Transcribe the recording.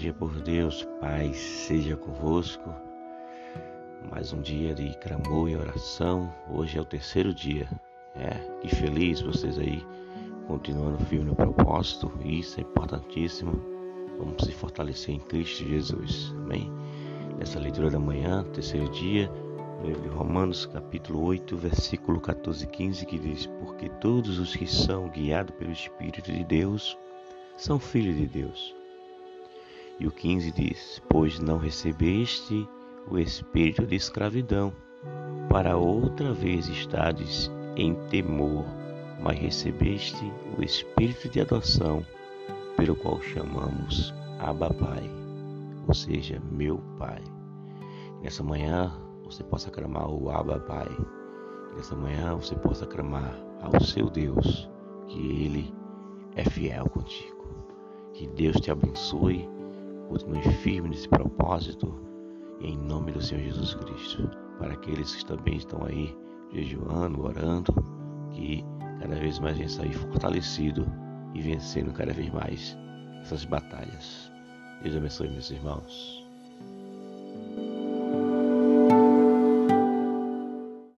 dia por Deus, paz seja convosco. Mais um dia de clamor e oração. Hoje é o terceiro dia. É, que feliz vocês aí, continuando firme no propósito. Isso é importantíssimo. Vamos se fortalecer em Cristo Jesus. Amém? Nessa leitura da manhã, terceiro dia, no livro de Romanos, capítulo 8, versículo 14 e 15, que diz: Porque todos os que são guiados pelo Espírito de Deus são filhos de Deus. E o 15 diz: Pois não recebeste o espírito de escravidão, para outra vez estades em temor, mas recebeste o espírito de adoção, pelo qual chamamos Abba Pai, ou seja, meu Pai. Nessa manhã você possa clamar o Abba Pai. Nessa manhã você possa clamar ao seu Deus, que Ele é fiel contigo. Que Deus te abençoe Continue firme nesse propósito, em nome do Senhor Jesus Cristo. Para aqueles que também estão aí jejuando, orando, que cada vez mais venha sair fortalecido e vencendo cada vez mais essas batalhas. Deus abençoe, meus irmãos.